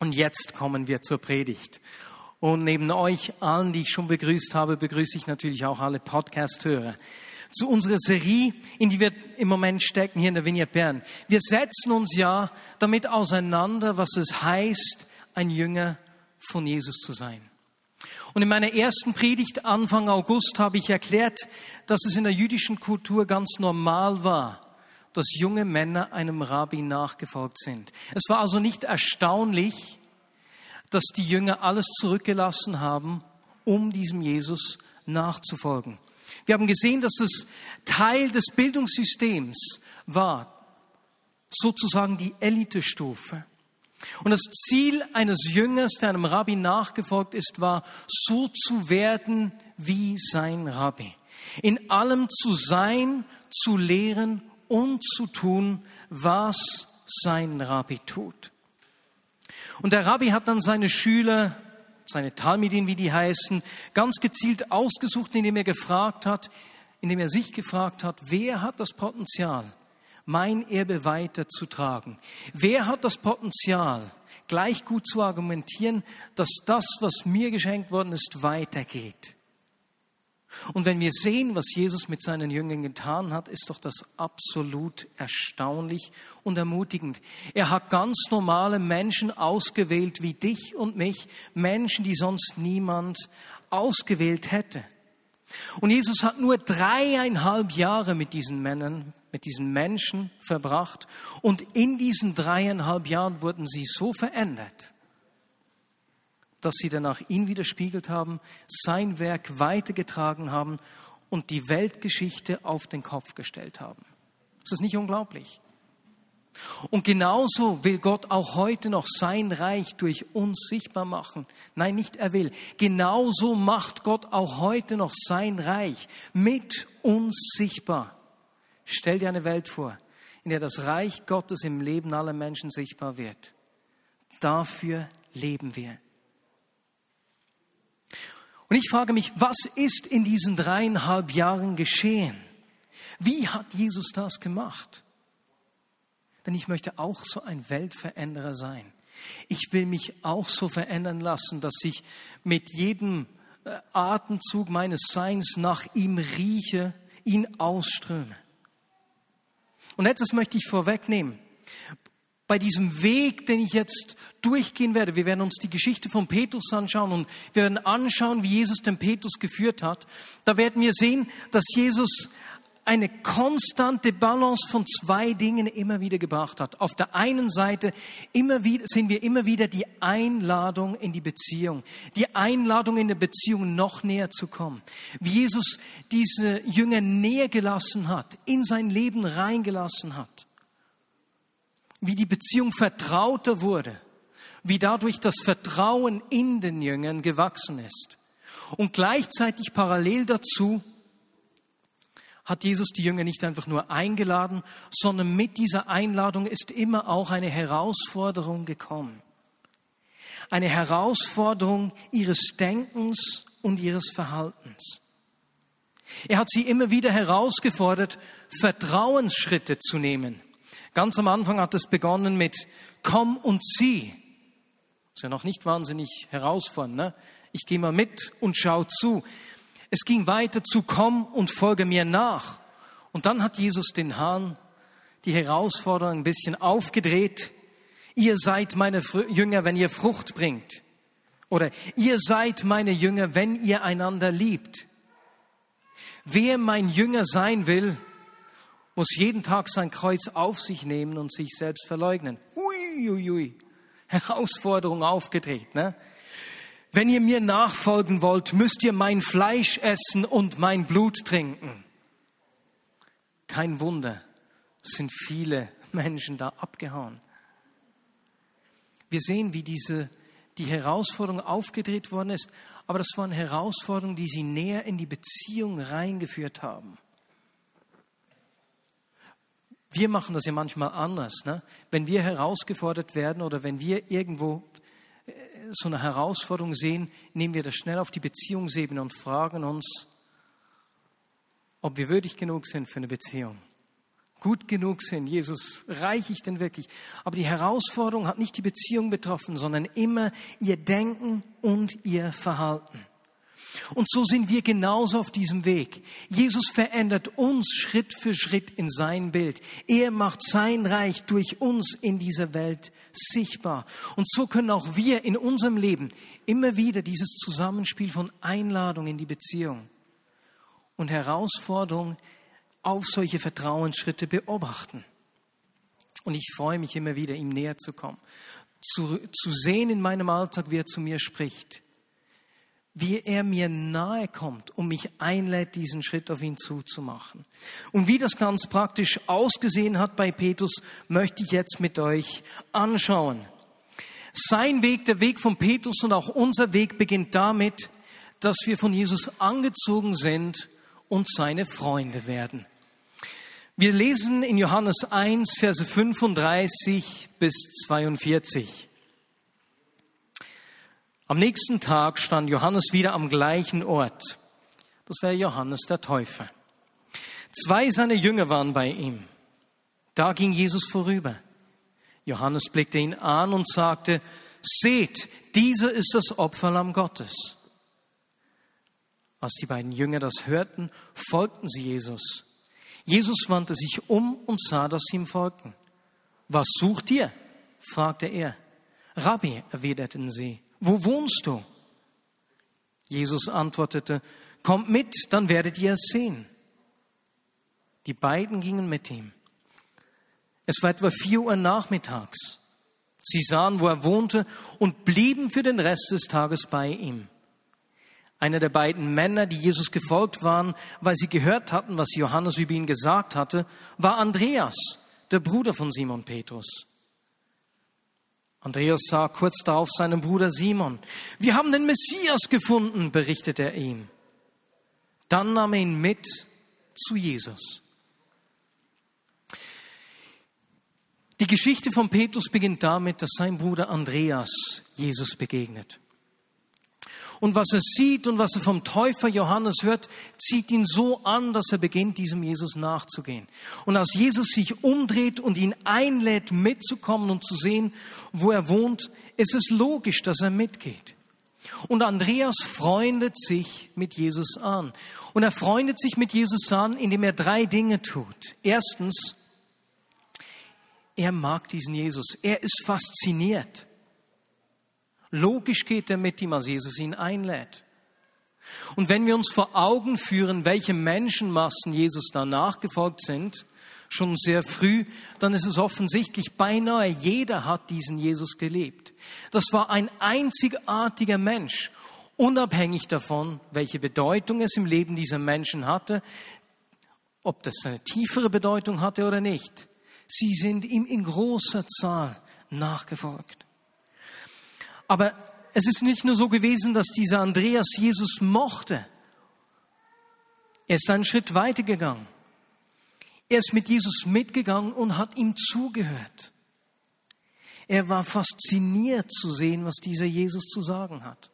Und jetzt kommen wir zur Predigt. Und neben euch allen, die ich schon begrüßt habe, begrüße ich natürlich auch alle Podcast-Hörer. Zu unserer Serie, in die wir im Moment stecken hier in der Vignette Bern. Wir setzen uns ja damit auseinander, was es heißt, ein Jünger von Jesus zu sein. Und in meiner ersten Predigt Anfang August habe ich erklärt, dass es in der jüdischen Kultur ganz normal war, dass junge Männer einem Rabbi nachgefolgt sind. Es war also nicht erstaunlich, dass die Jünger alles zurückgelassen haben, um diesem Jesus nachzufolgen. Wir haben gesehen, dass es Teil des Bildungssystems war, sozusagen die Elitestufe. Und das Ziel eines Jüngers, der einem Rabbi nachgefolgt ist, war, so zu werden wie sein Rabbi. In allem zu sein, zu lehren und zu tun, was sein Rabbi tut. Und der Rabbi hat dann seine Schüler, seine Talmidin, wie die heißen, ganz gezielt ausgesucht, indem er gefragt hat, indem er sich gefragt hat, wer hat das Potenzial, mein Erbe weiterzutragen? Wer hat das Potenzial, gleich gut zu argumentieren, dass das, was mir geschenkt worden ist, weitergeht? Und wenn wir sehen, was Jesus mit seinen Jüngern getan hat, ist doch das absolut erstaunlich und ermutigend. Er hat ganz normale Menschen ausgewählt wie dich und mich, Menschen, die sonst niemand ausgewählt hätte. Und Jesus hat nur dreieinhalb Jahre mit diesen Männern mit diesen Menschen verbracht und in diesen dreieinhalb Jahren wurden sie so verändert, dass sie danach ihn widerspiegelt haben, sein Werk weitergetragen haben und die Weltgeschichte auf den Kopf gestellt haben. Ist das nicht unglaublich? Und genauso will Gott auch heute noch sein Reich durch uns sichtbar machen. Nein, nicht er will. Genauso macht Gott auch heute noch sein Reich mit uns sichtbar. Stell dir eine Welt vor, in der das Reich Gottes im Leben aller Menschen sichtbar wird. Dafür leben wir. Und ich frage mich, was ist in diesen dreieinhalb Jahren geschehen? Wie hat Jesus das gemacht? Denn ich möchte auch so ein Weltveränderer sein. Ich will mich auch so verändern lassen, dass ich mit jedem äh, Atemzug meines Seins nach ihm rieche, ihn ausströme. Und etwas möchte ich vorwegnehmen. Bei diesem Weg, den ich jetzt durchgehen werde, wir werden uns die Geschichte von Petrus anschauen und wir werden anschauen, wie Jesus den Petrus geführt hat. Da werden wir sehen, dass Jesus eine konstante Balance von zwei Dingen immer wieder gebracht hat. Auf der einen Seite immer wieder, sehen wir immer wieder die Einladung in die Beziehung, die Einladung in der Beziehung noch näher zu kommen. Wie Jesus diese Jünger näher gelassen hat, in sein Leben reingelassen hat. Wie die Beziehung vertrauter wurde, wie dadurch das Vertrauen in den Jüngern gewachsen ist. Und gleichzeitig parallel dazu hat Jesus die Jünger nicht einfach nur eingeladen, sondern mit dieser Einladung ist immer auch eine Herausforderung gekommen. Eine Herausforderung ihres Denkens und ihres Verhaltens. Er hat sie immer wieder herausgefordert, Vertrauensschritte zu nehmen. Ganz am Anfang hat es begonnen mit Komm und sieh. Ist ja noch nicht wahnsinnig herausfordernd. Ne? Ich gehe mal mit und schau zu. Es ging weiter zu komm und folge mir nach. Und dann hat Jesus den Hahn die Herausforderung ein bisschen aufgedreht. Ihr seid meine Jünger, wenn ihr Frucht bringt. Oder ihr seid meine Jünger, wenn ihr einander liebt. Wer mein Jünger sein will, muss jeden Tag sein Kreuz auf sich nehmen und sich selbst verleugnen. Ui, ui, ui. Herausforderung aufgedreht. Ne? wenn ihr mir nachfolgen wollt, müsst ihr mein Fleisch essen und mein Blut trinken. Kein Wunder, sind viele Menschen da abgehauen. Wir sehen, wie diese, die Herausforderung aufgedreht worden ist, aber das waren Herausforderungen, die sie näher in die Beziehung reingeführt haben. Wir machen das ja manchmal anders. Ne? Wenn wir herausgefordert werden oder wenn wir irgendwo so eine Herausforderung sehen, nehmen wir das schnell auf die Beziehungsebene und fragen uns, ob wir würdig genug sind für eine Beziehung. gut genug sind. Jesus, reich ich denn wirklich? Aber die Herausforderung hat nicht die Beziehung betroffen, sondern immer ihr Denken und ihr Verhalten. Und so sind wir genauso auf diesem Weg. Jesus verändert uns Schritt für Schritt in sein Bild. Er macht sein Reich durch uns in dieser Welt sichtbar. Und so können auch wir in unserem Leben immer wieder dieses Zusammenspiel von Einladung in die Beziehung und Herausforderung auf solche Vertrauensschritte beobachten. Und ich freue mich immer wieder, ihm näher zu kommen, zu, zu sehen in meinem Alltag, wie er zu mir spricht, wie er mir nahe kommt und mich einlädt, diesen Schritt auf ihn zuzumachen. Und wie das ganz praktisch ausgesehen hat bei Petrus, möchte ich jetzt mit euch anschauen. Sein Weg, der Weg von Petrus und auch unser Weg beginnt damit, dass wir von Jesus angezogen sind und seine Freunde werden. Wir lesen in Johannes 1, Verse 35 bis 42. Am nächsten Tag stand Johannes wieder am gleichen Ort. Das wäre Johannes der Täufer. Zwei seiner Jünger waren bei ihm. Da ging Jesus vorüber. Johannes blickte ihn an und sagte, Seht, dieser ist das Opferlamm Gottes. Als die beiden Jünger das hörten, folgten sie Jesus. Jesus wandte sich um und sah, dass sie ihm folgten. Was sucht ihr? fragte er. Rabbi, erwiderten sie, wo wohnst du? Jesus antwortete, kommt mit, dann werdet ihr es sehen. Die beiden gingen mit ihm. Es war etwa vier Uhr nachmittags. Sie sahen, wo er wohnte und blieben für den Rest des Tages bei ihm. Einer der beiden Männer, die Jesus gefolgt waren, weil sie gehört hatten, was Johannes über ihn gesagt hatte, war Andreas, der Bruder von Simon Petrus. Andreas sah kurz darauf seinen Bruder Simon. Wir haben den Messias gefunden, berichtete er ihm. Dann nahm er ihn mit zu Jesus. Die Geschichte von Petrus beginnt damit, dass sein Bruder Andreas Jesus begegnet. Und was er sieht und was er vom Täufer Johannes hört, zieht ihn so an, dass er beginnt, diesem Jesus nachzugehen. Und als Jesus sich umdreht und ihn einlädt, mitzukommen und zu sehen, wo er wohnt, ist es logisch, dass er mitgeht. Und Andreas freundet sich mit Jesus an. Und er freundet sich mit Jesus an, indem er drei Dinge tut. Erstens, er mag diesen Jesus. Er ist fasziniert. Logisch geht er mit ihm, als Jesus ihn einlädt. Und wenn wir uns vor Augen führen, welche Menschenmassen Jesus da nachgefolgt sind, schon sehr früh, dann ist es offensichtlich, beinahe jeder hat diesen Jesus gelebt. Das war ein einzigartiger Mensch, unabhängig davon, welche Bedeutung es im Leben dieser Menschen hatte, ob das eine tiefere Bedeutung hatte oder nicht. Sie sind ihm in großer Zahl nachgefolgt. Aber es ist nicht nur so gewesen, dass dieser Andreas Jesus mochte. Er ist einen Schritt weiter gegangen. Er ist mit Jesus mitgegangen und hat ihm zugehört. Er war fasziniert zu sehen, was dieser Jesus zu sagen hat.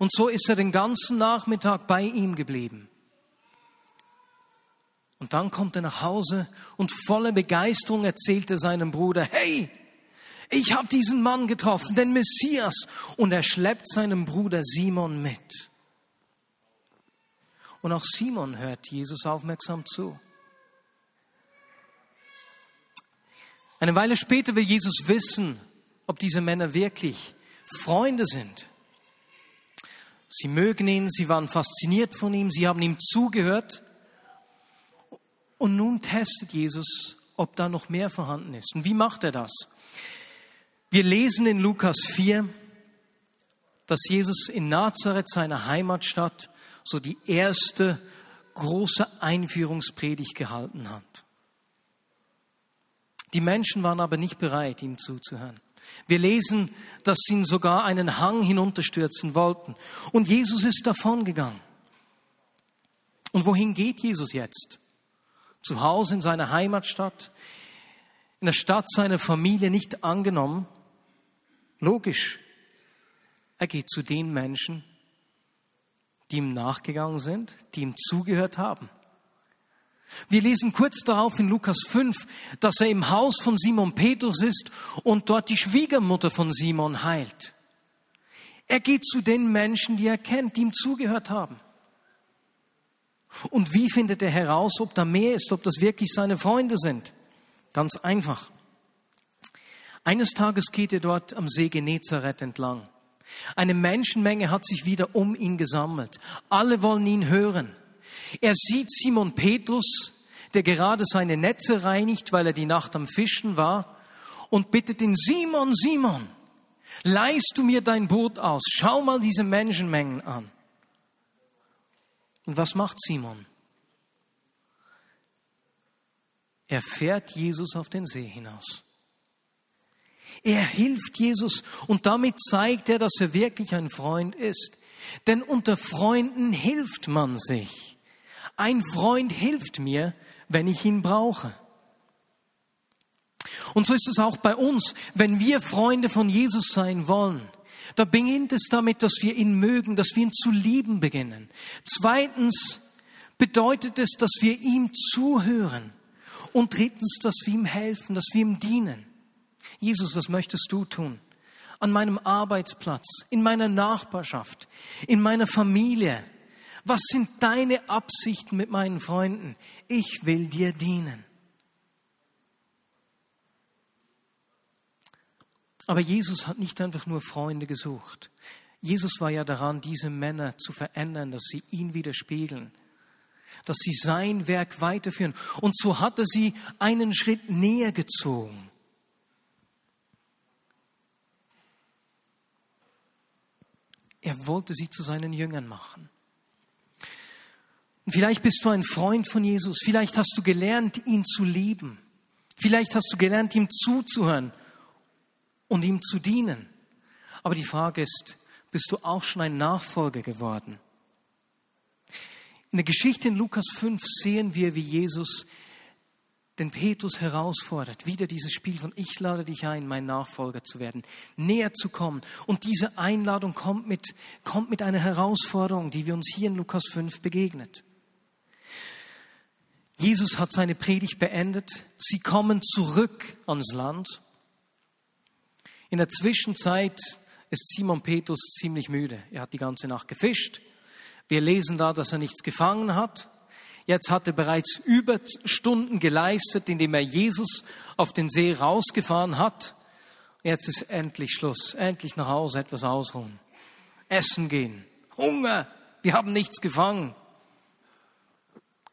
Und so ist er den ganzen Nachmittag bei ihm geblieben. Und dann kommt er nach Hause und voller Begeisterung erzählt er seinem Bruder, hey, ich habe diesen Mann getroffen, den Messias. Und er schleppt seinen Bruder Simon mit. Und auch Simon hört Jesus aufmerksam zu. Eine Weile später will Jesus wissen, ob diese Männer wirklich Freunde sind. Sie mögen ihn, sie waren fasziniert von ihm, sie haben ihm zugehört. Und nun testet Jesus, ob da noch mehr vorhanden ist. Und wie macht er das? Wir lesen in Lukas 4, dass Jesus in Nazareth, seiner Heimatstadt, so die erste große Einführungspredigt gehalten hat. Die Menschen waren aber nicht bereit, ihm zuzuhören. Wir lesen, dass sie ihn sogar einen Hang hinunterstürzen wollten. Und Jesus ist davongegangen. Und wohin geht Jesus jetzt? Zu Hause in seiner Heimatstadt, in der Stadt seiner Familie nicht angenommen. Logisch. Er geht zu den Menschen, die ihm nachgegangen sind, die ihm zugehört haben. Wir lesen kurz darauf in Lukas 5, dass er im Haus von Simon Petrus ist und dort die Schwiegermutter von Simon heilt. Er geht zu den Menschen, die er kennt, die ihm zugehört haben. Und wie findet er heraus, ob da mehr ist, ob das wirklich seine Freunde sind? Ganz einfach. Eines Tages geht er dort am See Genezareth entlang. Eine Menschenmenge hat sich wieder um ihn gesammelt. Alle wollen ihn hören. Er sieht Simon Petrus, der gerade seine Netze reinigt, weil er die Nacht am Fischen war, und bittet ihn, Simon, Simon, leihst du mir dein Boot aus? Schau mal diese Menschenmengen an. Und was macht Simon? Er fährt Jesus auf den See hinaus. Er hilft Jesus und damit zeigt er, dass er wirklich ein Freund ist. Denn unter Freunden hilft man sich. Ein Freund hilft mir, wenn ich ihn brauche. Und so ist es auch bei uns, wenn wir Freunde von Jesus sein wollen. Da beginnt es damit, dass wir ihn mögen, dass wir ihn zu lieben beginnen. Zweitens bedeutet es, dass wir ihm zuhören. Und drittens, dass wir ihm helfen, dass wir ihm dienen. Jesus, was möchtest du tun? An meinem Arbeitsplatz, in meiner Nachbarschaft, in meiner Familie, was sind deine Absichten mit meinen Freunden? Ich will dir dienen. Aber Jesus hat nicht einfach nur Freunde gesucht. Jesus war ja daran, diese Männer zu verändern, dass sie ihn widerspiegeln, dass sie sein Werk weiterführen. Und so hat er sie einen Schritt näher gezogen. Er wollte sie zu seinen Jüngern machen. Vielleicht bist du ein Freund von Jesus. Vielleicht hast du gelernt, ihn zu lieben. Vielleicht hast du gelernt, ihm zuzuhören und ihm zu dienen. Aber die Frage ist, bist du auch schon ein Nachfolger geworden? In der Geschichte in Lukas 5 sehen wir, wie Jesus den Petrus herausfordert, wieder dieses Spiel von ich lade dich ein, mein Nachfolger zu werden, näher zu kommen. Und diese Einladung kommt mit, kommt mit einer Herausforderung, die wir uns hier in Lukas 5 begegnet. Jesus hat seine Predigt beendet. Sie kommen zurück ans Land. In der Zwischenzeit ist Simon Petrus ziemlich müde. Er hat die ganze Nacht gefischt. Wir lesen da, dass er nichts gefangen hat. Jetzt hat er bereits Überstunden geleistet, indem er Jesus auf den See rausgefahren hat. Jetzt ist endlich Schluss. Endlich nach Hause etwas ausruhen. Essen gehen. Hunger. Wir haben nichts gefangen.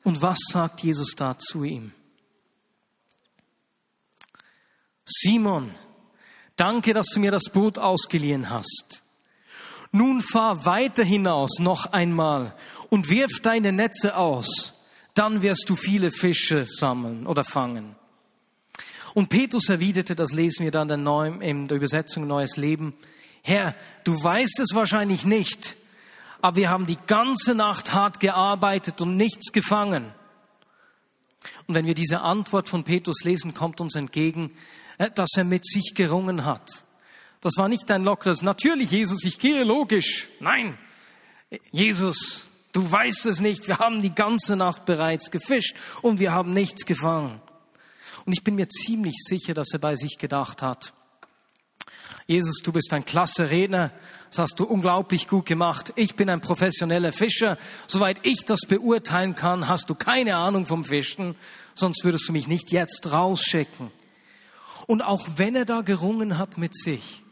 Und was sagt Jesus da zu ihm? Simon, danke, dass du mir das Boot ausgeliehen hast. Nun fahr weiter hinaus noch einmal und wirf deine Netze aus, dann wirst du viele Fische sammeln oder fangen. Und Petrus erwiderte, das lesen wir dann in der Übersetzung Neues Leben, Herr, du weißt es wahrscheinlich nicht, aber wir haben die ganze Nacht hart gearbeitet und nichts gefangen. Und wenn wir diese Antwort von Petrus lesen, kommt uns entgegen, äh, dass er mit sich gerungen hat. Das war nicht ein lockeres, natürlich Jesus, ich gehe logisch. Nein, Jesus, du weißt es nicht, wir haben die ganze Nacht bereits gefischt und wir haben nichts gefangen. Und ich bin mir ziemlich sicher, dass er bei sich gedacht hat, Jesus, du bist ein klasse Redner, das hast du unglaublich gut gemacht. Ich bin ein professioneller Fischer. Soweit ich das beurteilen kann, hast du keine Ahnung vom Fischen, sonst würdest du mich nicht jetzt rausschicken. Und auch wenn er da gerungen hat mit sich,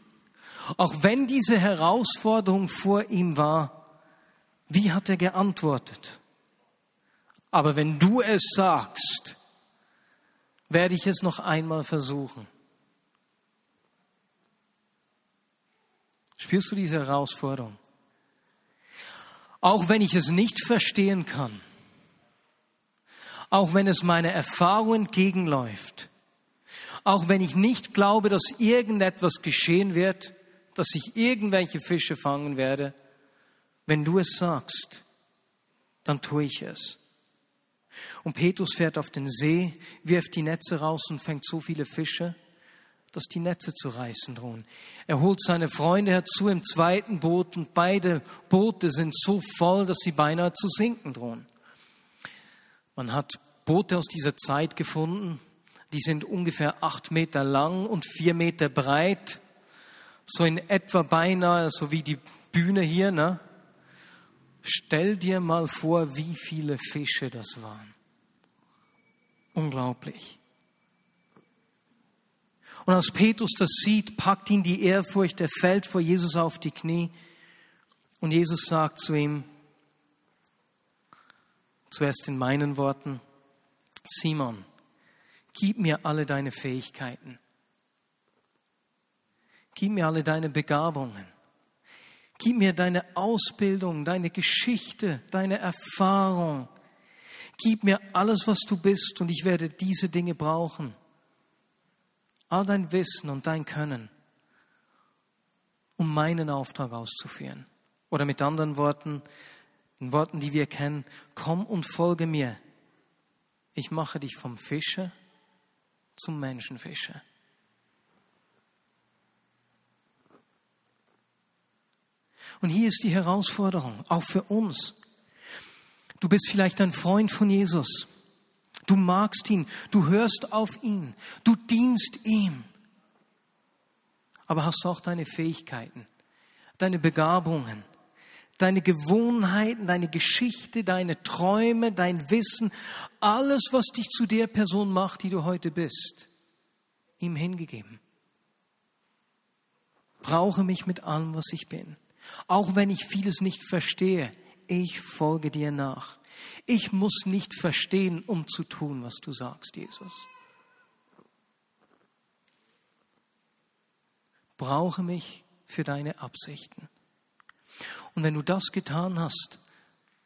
auch wenn diese Herausforderung vor ihm war, wie hat er geantwortet? Aber wenn du es sagst, werde ich es noch einmal versuchen. Spürst du diese Herausforderung? Auch wenn ich es nicht verstehen kann, auch wenn es meiner Erfahrung entgegenläuft, auch wenn ich nicht glaube, dass irgendetwas geschehen wird, dass ich irgendwelche Fische fangen werde, wenn du es sagst, dann tue ich es. Und Petrus fährt auf den See, wirft die Netze raus und fängt so viele Fische, dass die Netze zu reißen drohen. Er holt seine Freunde herzu im zweiten Boot und beide Boote sind so voll, dass sie beinahe zu sinken drohen. Man hat Boote aus dieser Zeit gefunden. Die sind ungefähr acht Meter lang und vier Meter breit. So in etwa beinahe so wie die Bühne hier. Ne? Stell dir mal vor, wie viele Fische das waren. Unglaublich. Und als Petrus das sieht, packt ihn die Ehrfurcht, er fällt vor Jesus auf die Knie und Jesus sagt zu ihm, zuerst in meinen Worten, Simon, gib mir alle deine Fähigkeiten. Gib mir alle deine Begabungen. Gib mir deine Ausbildung, deine Geschichte, deine Erfahrung. Gib mir alles, was du bist, und ich werde diese Dinge brauchen. All dein Wissen und dein Können, um meinen Auftrag auszuführen. Oder mit anderen Worten, in Worten, die wir kennen, komm und folge mir. Ich mache dich vom Fischer zum Menschenfischer. Und hier ist die Herausforderung, auch für uns. Du bist vielleicht ein Freund von Jesus. Du magst ihn, du hörst auf ihn, du dienst ihm. Aber hast du auch deine Fähigkeiten, deine Begabungen, deine Gewohnheiten, deine Geschichte, deine Träume, dein Wissen, alles, was dich zu der Person macht, die du heute bist, ihm hingegeben. Brauche mich mit allem, was ich bin. Auch wenn ich vieles nicht verstehe, ich folge dir nach. Ich muss nicht verstehen, um zu tun, was du sagst, Jesus. Brauche mich für deine Absichten. Und wenn du das getan hast,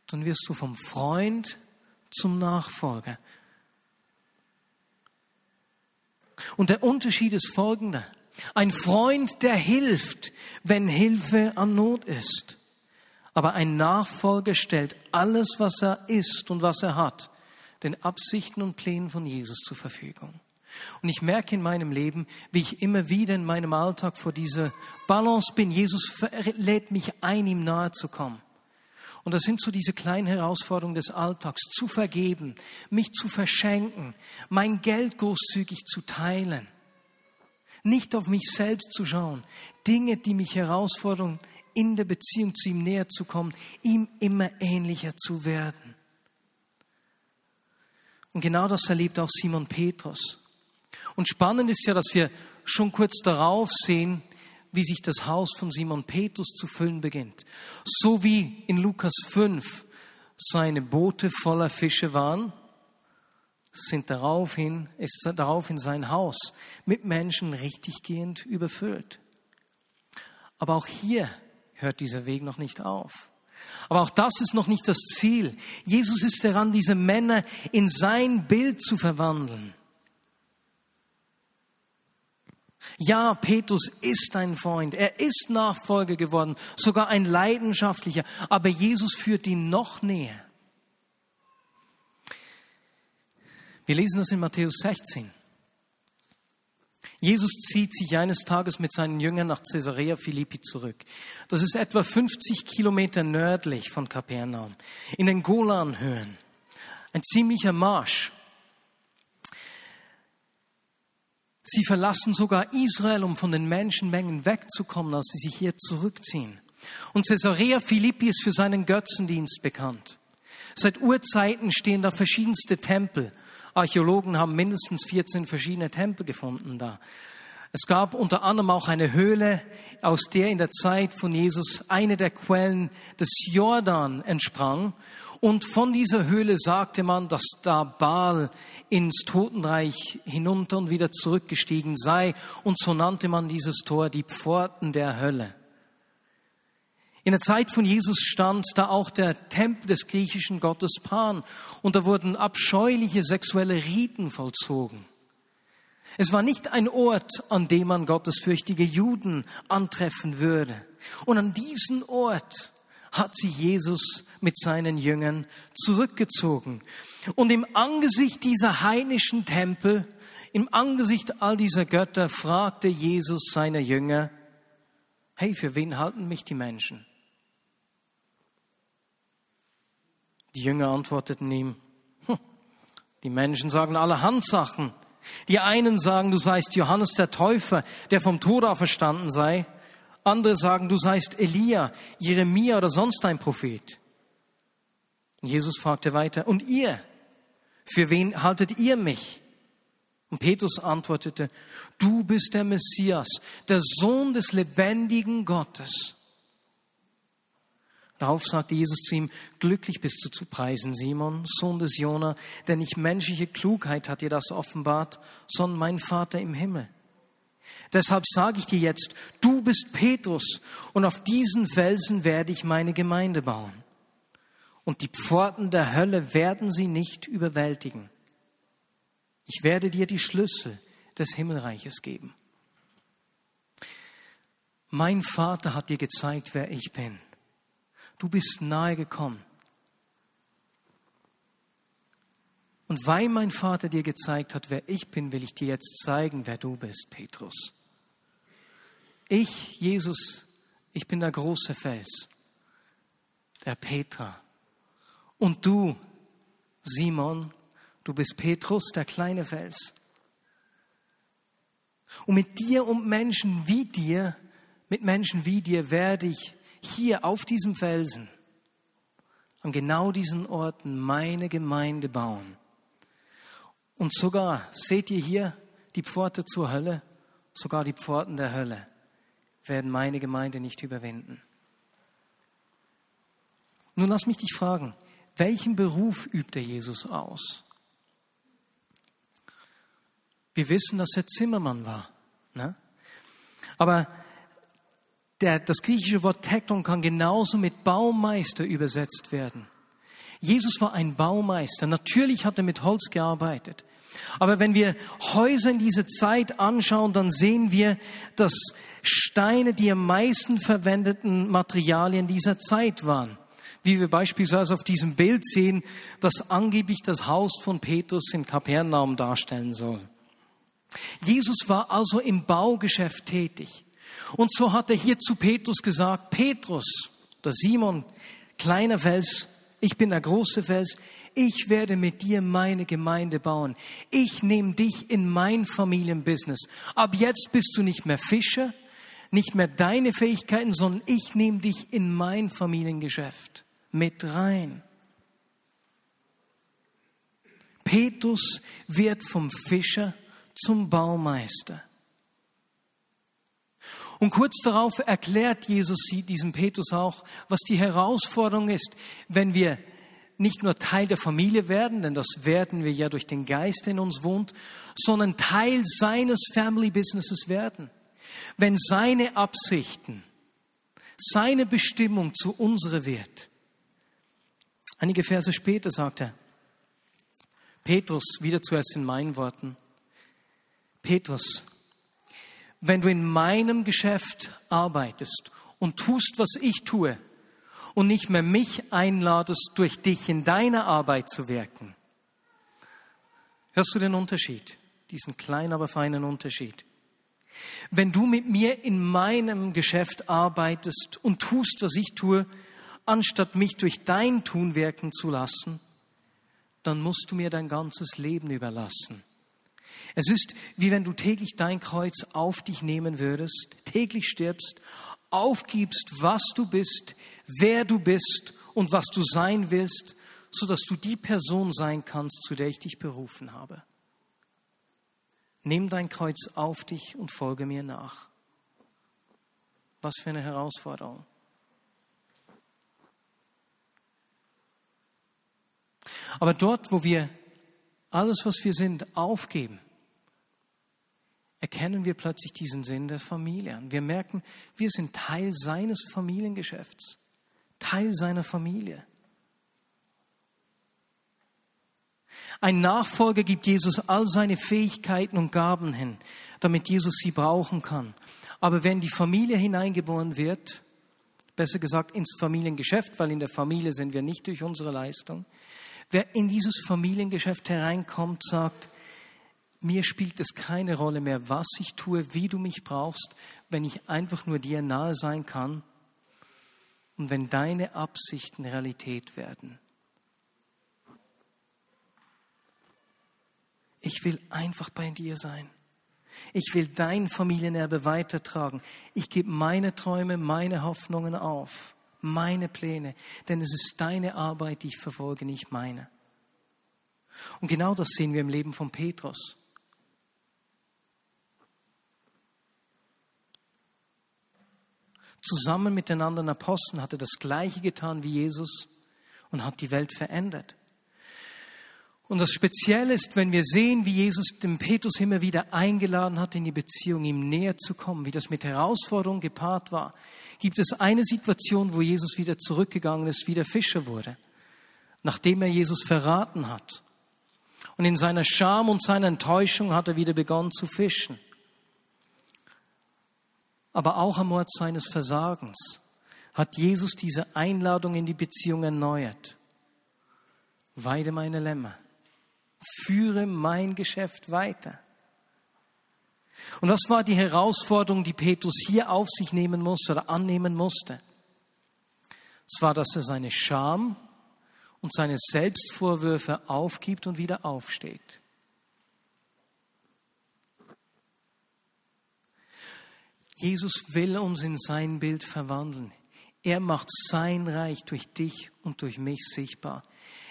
dann wirst du vom Freund zum Nachfolger. Und der Unterschied ist folgender. Ein Freund, der hilft, wenn Hilfe an Not ist. Aber ein Nachfolger stellt alles, was er ist und was er hat, den Absichten und Plänen von Jesus zur Verfügung. Und ich merke in meinem Leben, wie ich immer wieder in meinem Alltag vor dieser Balance bin. Jesus lädt mich ein, ihm nahe zu kommen. Und das sind so diese kleinen Herausforderungen des Alltags, zu vergeben, mich zu verschenken, mein Geld großzügig zu teilen, nicht auf mich selbst zu schauen, Dinge, die mich herausfordern, in der Beziehung zu ihm näher zu kommen, ihm immer ähnlicher zu werden. Und genau das erlebt auch Simon Petrus. Und spannend ist ja, dass wir schon kurz darauf sehen, wie sich das Haus von Simon Petrus zu füllen beginnt. So wie in Lukas 5 seine Boote voller Fische waren, sind daraufhin, ist daraufhin sein Haus mit Menschen richtiggehend überfüllt. Aber auch hier hört dieser Weg noch nicht auf. Aber auch das ist noch nicht das Ziel. Jesus ist daran, diese Männer in sein Bild zu verwandeln. Ja, Petrus ist ein Freund, er ist Nachfolger geworden, sogar ein leidenschaftlicher, aber Jesus führt ihn noch näher. Wir lesen das in Matthäus 16. Jesus zieht sich eines Tages mit seinen Jüngern nach Caesarea Philippi zurück. Das ist etwa 50 Kilometer nördlich von Kapernaum, in den Golanhöhen. Ein ziemlicher Marsch. Sie verlassen sogar Israel, um von den Menschenmengen wegzukommen, als sie sich hier zurückziehen. Und Caesarea Philippi ist für seinen Götzendienst bekannt. Seit Urzeiten stehen da verschiedenste Tempel. Archäologen haben mindestens 14 verschiedene Tempel gefunden da. Es gab unter anderem auch eine Höhle, aus der in der Zeit von Jesus eine der Quellen des Jordan entsprang. Und von dieser Höhle sagte man, dass da Baal ins Totenreich hinunter und wieder zurückgestiegen sei. Und so nannte man dieses Tor die Pforten der Hölle. In der Zeit von Jesus stand da auch der Tempel des griechischen Gottes Pan und da wurden abscheuliche sexuelle Riten vollzogen. Es war nicht ein Ort, an dem man gottesfürchtige Juden antreffen würde. Und an diesen Ort hat sich Jesus mit seinen Jüngern zurückgezogen. Und im Angesicht dieser heidnischen Tempel, im Angesicht all dieser Götter, fragte Jesus seine Jünger, hey, für wen halten mich die Menschen? Die Jünger antworteten ihm, hm, Die Menschen sagen allerhand Sachen. Die einen sagen, du seist Johannes der Täufer, der vom Tod auferstanden sei. Andere sagen, du seist Elia, Jeremia oder sonst ein Prophet. Und Jesus fragte weiter, und ihr? Für wen haltet ihr mich? Und Petrus antwortete, du bist der Messias, der Sohn des lebendigen Gottes. Darauf sagte Jesus zu ihm, glücklich bist du zu preisen, Simon, Sohn des Jona, denn nicht menschliche Klugheit hat dir das offenbart, sondern mein Vater im Himmel. Deshalb sage ich dir jetzt, du bist Petrus und auf diesen Felsen werde ich meine Gemeinde bauen. Und die Pforten der Hölle werden sie nicht überwältigen. Ich werde dir die Schlüssel des Himmelreiches geben. Mein Vater hat dir gezeigt, wer ich bin. Du bist nahe gekommen. Und weil mein Vater dir gezeigt hat, wer ich bin, will ich dir jetzt zeigen, wer du bist, Petrus. Ich, Jesus, ich bin der große Fels, der Petra. Und du, Simon, du bist Petrus, der kleine Fels. Und mit dir und Menschen wie dir, mit Menschen wie dir werde ich hier auf diesem Felsen, an genau diesen Orten meine Gemeinde bauen. Und sogar, seht ihr hier die Pforte zur Hölle? Sogar die Pforten der Hölle werden meine Gemeinde nicht überwinden. Nun lass mich dich fragen, welchen Beruf übt der Jesus aus? Wir wissen, dass er Zimmermann war. Ne? Aber der, das griechische Wort Tekton kann genauso mit Baumeister übersetzt werden. Jesus war ein Baumeister. Natürlich hat er mit Holz gearbeitet. Aber wenn wir Häuser in dieser Zeit anschauen, dann sehen wir, dass Steine die am meisten verwendeten Materialien dieser Zeit waren. Wie wir beispielsweise auf diesem Bild sehen, das angeblich das Haus von Petrus in Kapernaum darstellen soll. Jesus war also im Baugeschäft tätig. Und so hat er hier zu Petrus gesagt, Petrus, der Simon, kleiner Fels, ich bin der große Fels, ich werde mit dir meine Gemeinde bauen. Ich nehme dich in mein Familienbusiness. Ab jetzt bist du nicht mehr Fischer, nicht mehr deine Fähigkeiten, sondern ich nehme dich in mein Familiengeschäft mit rein. Petrus wird vom Fischer zum Baumeister. Und kurz darauf erklärt Jesus diesem Petrus auch, was die Herausforderung ist, wenn wir nicht nur Teil der Familie werden, denn das werden wir ja durch den Geist, der in uns wohnt, sondern Teil seines Family Businesses werden. Wenn seine Absichten, seine Bestimmung zu unserer wird. Einige Verse später sagt er, Petrus, wieder zuerst in meinen Worten, Petrus, wenn du in meinem Geschäft arbeitest und tust, was ich tue, und nicht mehr mich einladest, durch dich in deiner Arbeit zu wirken. Hörst du den Unterschied? Diesen kleinen, aber feinen Unterschied. Wenn du mit mir in meinem Geschäft arbeitest und tust, was ich tue, anstatt mich durch dein Tun wirken zu lassen, dann musst du mir dein ganzes Leben überlassen. Es ist wie wenn du täglich dein Kreuz auf dich nehmen würdest, täglich stirbst, aufgibst, was du bist, wer du bist und was du sein willst, so dass du die Person sein kannst, zu der ich dich berufen habe. Nimm dein Kreuz auf dich und folge mir nach. Was für eine Herausforderung. Aber dort, wo wir alles, was wir sind, aufgeben, erkennen wir plötzlich diesen Sinn der Familie Wir merken, wir sind Teil seines Familiengeschäfts, Teil seiner Familie. Ein Nachfolger gibt Jesus all seine Fähigkeiten und Gaben hin, damit Jesus sie brauchen kann. Aber wenn die Familie hineingeboren wird, besser gesagt ins Familiengeschäft, weil in der Familie sind wir nicht durch unsere Leistung, wer in dieses Familiengeschäft hereinkommt, sagt, mir spielt es keine Rolle mehr, was ich tue, wie du mich brauchst, wenn ich einfach nur dir nahe sein kann und wenn deine Absichten Realität werden. Ich will einfach bei dir sein. Ich will dein Familienerbe weitertragen. Ich gebe meine Träume, meine Hoffnungen auf, meine Pläne, denn es ist deine Arbeit, die ich verfolge, nicht meine. Und genau das sehen wir im Leben von Petrus. Zusammen mit den anderen Aposteln hat er das Gleiche getan wie Jesus und hat die Welt verändert. Und das Spezielle ist, wenn wir sehen, wie Jesus den Petrus immer wieder eingeladen hat, in die Beziehung ihm näher zu kommen, wie das mit Herausforderungen gepaart war, gibt es eine Situation, wo Jesus wieder zurückgegangen ist, wieder Fischer wurde, nachdem er Jesus verraten hat. Und in seiner Scham und seiner Enttäuschung hat er wieder begonnen zu fischen. Aber auch am Ort seines Versagens hat Jesus diese Einladung in die Beziehung erneuert. Weide meine Lämmer führe mein Geschäft weiter. Und was war die Herausforderung, die Petrus hier auf sich nehmen musste oder annehmen musste? Es war, dass er seine Scham und seine Selbstvorwürfe aufgibt und wieder aufsteht. Jesus will uns in sein Bild verwandeln. Er macht sein Reich durch dich und durch mich sichtbar.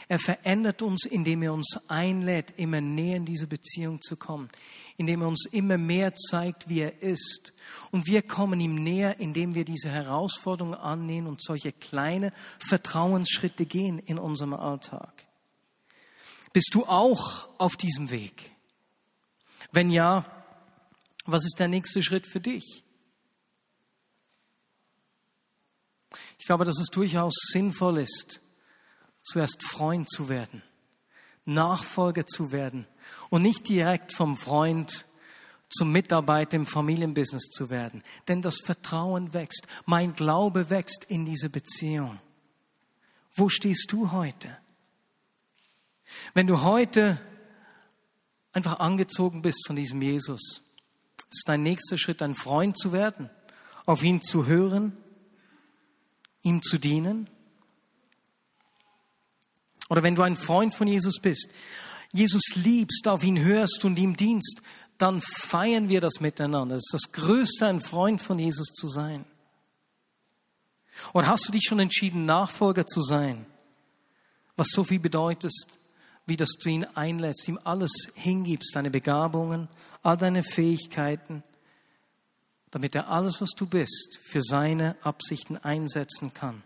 Er verändert uns, indem er uns einlädt, immer näher in diese Beziehung zu kommen, indem er uns immer mehr zeigt, wie er ist. Und wir kommen ihm näher, indem wir diese Herausforderungen annehmen und solche kleine Vertrauensschritte gehen in unserem Alltag. Bist du auch auf diesem Weg? Wenn ja, was ist der nächste Schritt für dich? Ich glaube, dass es durchaus sinnvoll ist, zuerst Freund zu werden, Nachfolger zu werden und nicht direkt vom Freund zum Mitarbeiter im Familienbusiness zu werden. Denn das Vertrauen wächst, mein Glaube wächst in diese Beziehung. Wo stehst du heute? Wenn du heute einfach angezogen bist von diesem Jesus, ist dein nächster Schritt, ein Freund zu werden, auf ihn zu hören, ihm zu dienen oder wenn du ein Freund von Jesus bist, Jesus liebst, auf ihn hörst und ihm dienst, dann feiern wir das miteinander. Es ist das Größte, ein Freund von Jesus zu sein. Oder hast du dich schon entschieden, Nachfolger zu sein? Was so viel bedeutet, wie dass du ihn einlädst, ihm alles hingibst, deine Begabungen, all deine Fähigkeiten, damit er alles, was du bist, für seine Absichten einsetzen kann.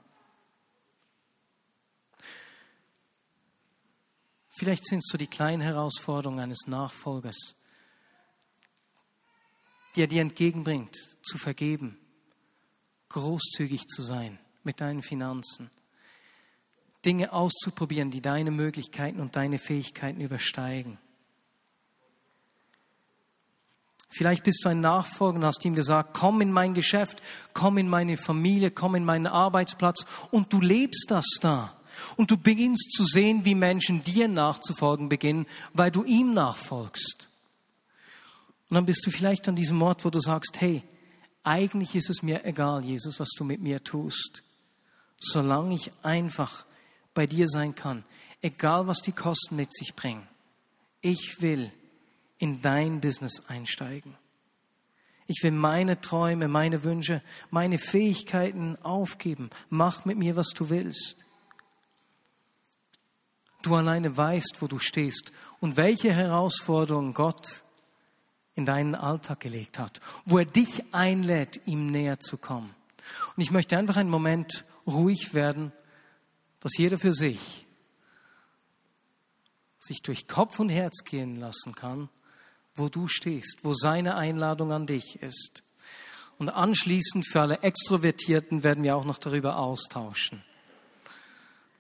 Vielleicht sind es so die kleinen Herausforderungen eines Nachfolgers, die er dir entgegenbringt, zu vergeben, großzügig zu sein mit deinen Finanzen, Dinge auszuprobieren, die deine Möglichkeiten und deine Fähigkeiten übersteigen. Vielleicht bist du ein Nachfolger und hast ihm gesagt, komm in mein Geschäft, komm in meine Familie, komm in meinen Arbeitsplatz und du lebst das da. Und du beginnst zu sehen, wie Menschen dir nachzufolgen beginnen, weil du ihm nachfolgst. Und dann bist du vielleicht an diesem Ort, wo du sagst, hey, eigentlich ist es mir egal, Jesus, was du mit mir tust, solange ich einfach bei dir sein kann, egal was die Kosten mit sich bringen. Ich will in dein Business einsteigen. Ich will meine Träume, meine Wünsche, meine Fähigkeiten aufgeben. Mach mit mir, was du willst. Du alleine weißt, wo du stehst und welche Herausforderungen Gott in deinen Alltag gelegt hat, wo er dich einlädt, ihm näher zu kommen. Und ich möchte einfach einen Moment ruhig werden, dass jeder für sich sich durch Kopf und Herz gehen lassen kann, wo du stehst, wo seine Einladung an dich ist. Und anschließend für alle Extrovertierten werden wir auch noch darüber austauschen.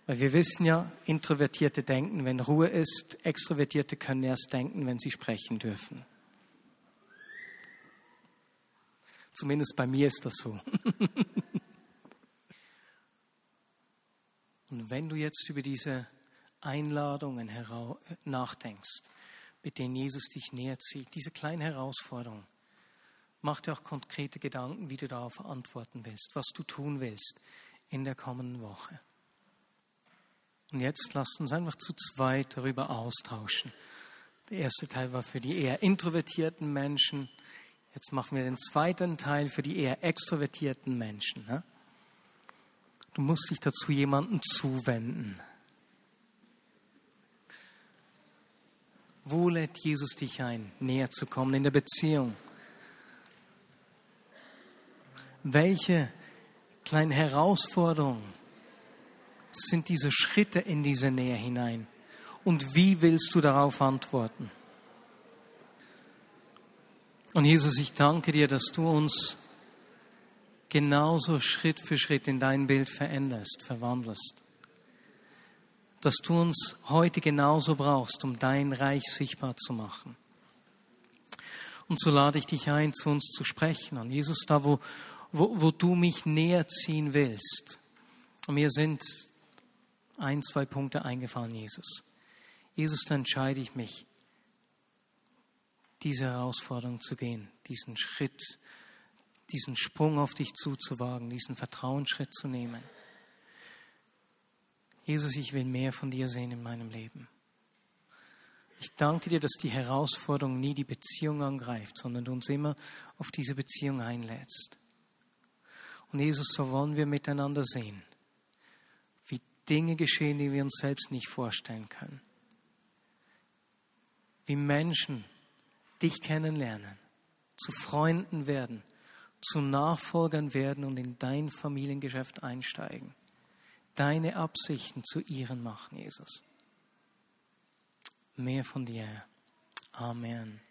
Weil wir wissen ja, Introvertierte denken, wenn Ruhe ist, Extrovertierte können erst denken, wenn sie sprechen dürfen. Zumindest bei mir ist das so. Und wenn du jetzt über diese Einladungen nachdenkst, mit denen Jesus dich näher zieht, diese kleinen Herausforderungen, mach dir auch konkrete Gedanken, wie du darauf antworten willst, was du tun willst in der kommenden Woche. Und jetzt lasst uns einfach zu zweit darüber austauschen. Der erste Teil war für die eher introvertierten Menschen. Jetzt machen wir den zweiten Teil für die eher extrovertierten Menschen. Ne? Du musst dich dazu jemandem zuwenden. Wo lädt Jesus dich ein, näher zu kommen in der Beziehung? Welche kleinen Herausforderungen sind diese Schritte in diese Nähe hinein? Und wie willst du darauf antworten? Und Jesus, ich danke dir, dass du uns genauso Schritt für Schritt in dein Bild veränderst, verwandelst. Dass du uns heute genauso brauchst, um dein Reich sichtbar zu machen. Und so lade ich dich ein, zu uns zu sprechen. Und Jesus, da wo, wo, wo du mich näher ziehen willst. Und mir sind ein, zwei Punkte eingefallen, Jesus. Jesus, da entscheide ich mich, diese Herausforderung zu gehen, diesen Schritt, diesen Sprung auf dich zuzuwagen, diesen Vertrauensschritt zu nehmen. Jesus, ich will mehr von dir sehen in meinem Leben. Ich danke dir, dass die Herausforderung nie die Beziehung angreift, sondern du uns immer auf diese Beziehung einlädst. Und Jesus, so wollen wir miteinander sehen, wie Dinge geschehen, die wir uns selbst nicht vorstellen können. Wie Menschen dich kennenlernen, zu Freunden werden, zu Nachfolgern werden und in dein Familiengeschäft einsteigen. Deine Absichten zu ihren machen, Jesus. Mehr von dir. Amen.